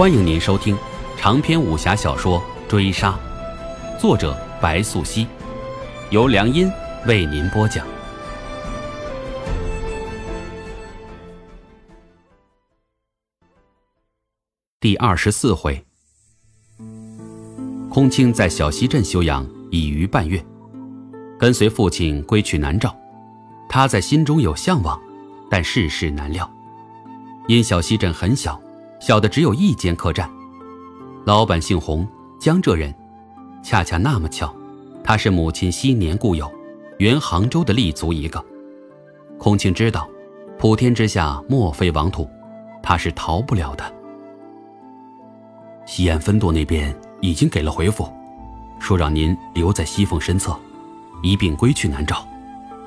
欢迎您收听长篇武侠小说《追杀》，作者白素熙，由良音为您播讲。第二十四回，空清在小溪镇休养已逾半月，跟随父亲归去南诏。他在心中有向往，但世事难料。因小溪镇很小，小的只有一间客栈。老板姓洪，江浙人。恰恰那么巧，他是母亲昔年故友，原杭州的立足一个。空清知道，普天之下莫非王土，他是逃不了的。西安分舵那边已经给了回复，说让您留在西凤身侧，一并归去南诏。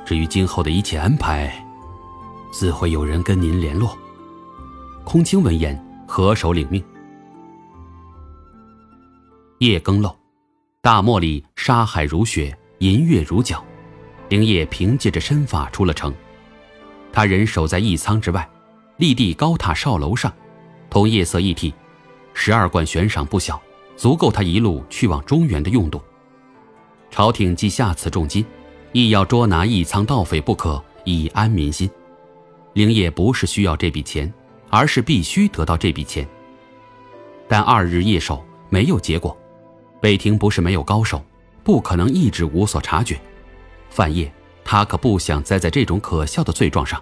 至于今后的一切安排，自会有人跟您联络。空清闻言，合手领命。夜更漏，大漠里沙海如雪，银月如角。灵叶凭借着身法出了城，他人守在驿仓之外，立地高塔哨楼上，同夜色一体，十二贯悬赏不小，足够他一路去往中原的用度。朝廷既下此重金。亦要捉拿一仓盗匪不可，以安民心。灵业不是需要这笔钱，而是必须得到这笔钱。但二日夜守没有结果，北庭不是没有高手，不可能一直无所察觉。范晔他可不想栽在这种可笑的罪状上，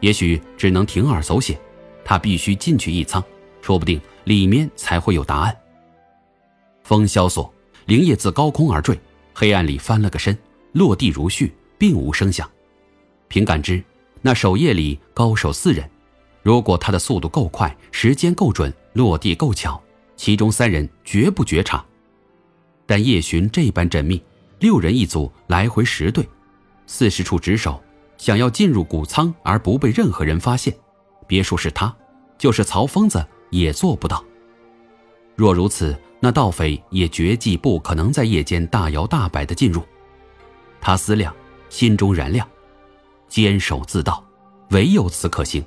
也许只能铤而走险。他必须进去一仓，说不定里面才会有答案。风萧索，灵业自高空而坠，黑暗里翻了个身。落地如絮，并无声响。凭感知，那守夜里高手四人。如果他的速度够快，时间够准，落地够巧，其中三人绝不觉察。但夜巡这般缜密，六人一组，来回十队，四十处值守，想要进入谷仓而不被任何人发现，别说是他，就是曹疯子也做不到。若如此，那盗匪也绝技不可能在夜间大摇大摆地进入。他思量，心中燃亮，坚守自盗，唯有此可行。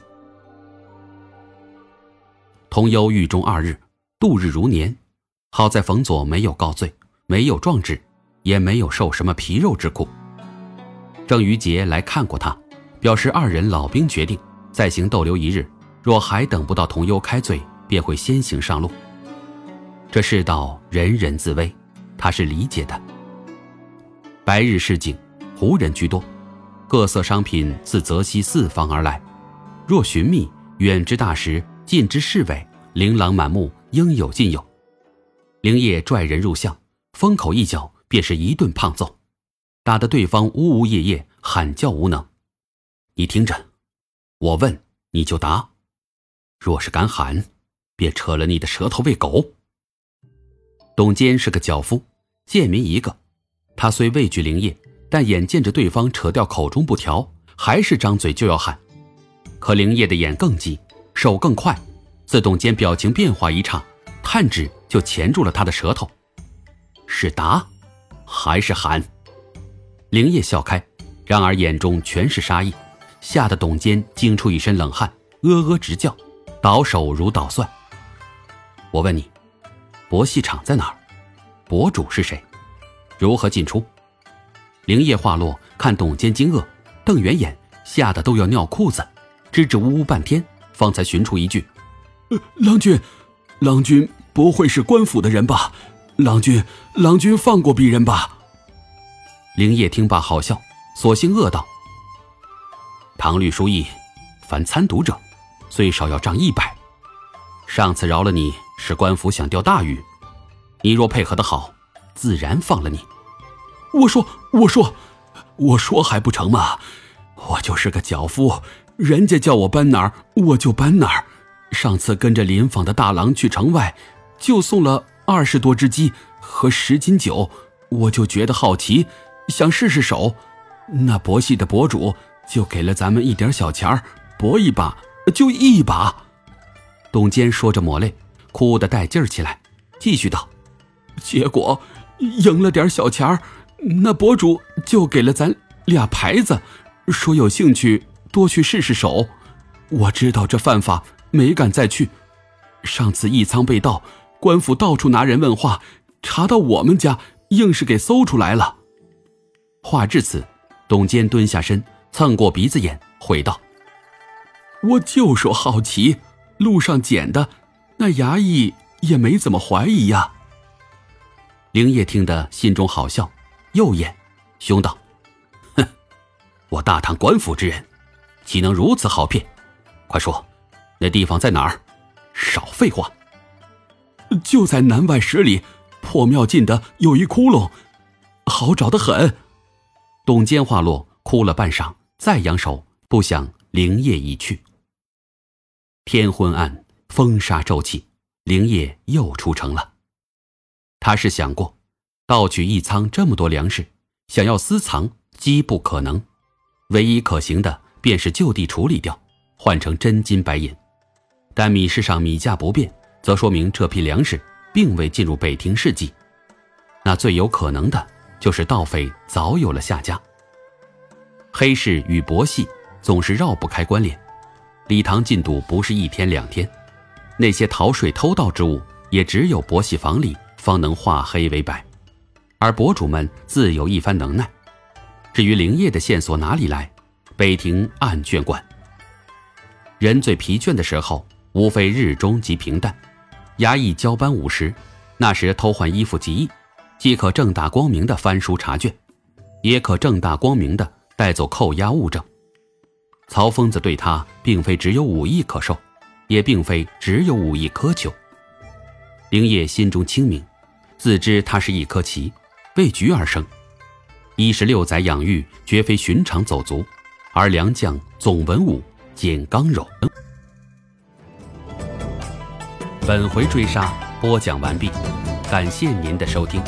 同忧狱中二日，度日如年。好在冯佐没有告罪，没有状纸，也没有受什么皮肉之苦。郑余杰来看过他，表示二人老兵决定再行逗留一日，若还等不到同忧开罪，便会先行上路。这世道人人自危，他是理解的。白日市井，胡人居多，各色商品自泽西四方而来。若寻觅，远之大石，尽之侍卫，琳琅满目，应有尽有。灵业拽人入巷，风口一脚便是一顿胖揍，打得对方呜呜咽咽，喊叫无能。你听着，我问你就答，若是敢喊，便扯了你的舌头喂狗。董坚是个脚夫，贱民一个。他虽畏惧灵业，但眼见着对方扯掉口中布条，还是张嘴就要喊。可灵业的眼更急，手更快，自动间表情变化一刹，探指就钳住了他的舌头。是答，还是喊？灵业笑开，然而眼中全是杀意，吓得董坚惊出一身冷汗，呃呃直叫，倒手如捣蒜。我问你，博戏场在哪儿？博主是谁？如何进出？灵叶话落，看董坚惊愕，瞪圆眼，吓得都要尿裤子，支支吾吾半天，方才寻出一句：“呃郎君，郎君不会是官府的人吧？郎君，郎君放过鄙人吧。”灵叶听罢好笑，索性恶道：“唐律书议，凡参赌者，最少要杖一百。上次饶了你，是官府想钓大鱼，你若配合的好。”自然放了你。我说，我说，我说还不成吗？我就是个脚夫，人家叫我搬哪儿，我就搬哪儿。上次跟着林坊的大郎去城外，就送了二十多只鸡和十斤酒，我就觉得好奇，想试试手。那博戏的博主就给了咱们一点小钱儿，搏一把就一把。董坚说着抹泪，哭得带劲儿起来，继续道：结果。赢了点小钱儿，那博主就给了咱俩牌子，说有兴趣多去试试手。我知道这犯法，没敢再去。上次义仓被盗，官府到处拿人问话，查到我们家，硬是给搜出来了。话至此，董坚蹲下身，蹭过鼻子眼，回道：“我就说好奇，路上捡的，那衙役也没怎么怀疑呀。”灵业听得心中好笑，又言，凶道：“哼，我大唐官府之人，岂能如此好骗？快说，那地方在哪儿？少废话。就在南外十里，破庙近的有一窟窿，好找的很。”董坚话落，哭了半晌，再扬手，不想灵业已去。天昏暗，风沙骤起，灵业又出城了。他是想过，盗取一仓这么多粮食，想要私藏，机不可能。唯一可行的，便是就地处理掉，换成真金白银。但米市上米价不变，则说明这批粮食并未进入北庭市集。那最有可能的，就是盗匪早有了下家。黑市与博戏总是绕不开关联，礼堂进度不是一天两天，那些逃税偷盗之物，也只有博戏房里。方能化黑为白，而博主们自有一番能耐。至于灵业的线索哪里来，北庭暗卷馆。人最疲倦的时候，无非日中即平淡。衙役交班午时，那时偷换衣服极易，既可正大光明的翻书查卷，也可正大光明的带走扣押物证。曹疯子对他并非只有武艺可授，也并非只有武艺苛求。灵业心中清明。自知他是一颗棋，为局而生。一十六载养育，绝非寻常走卒，而良将总文武兼刚柔。本回追杀播讲完毕，感谢您的收听。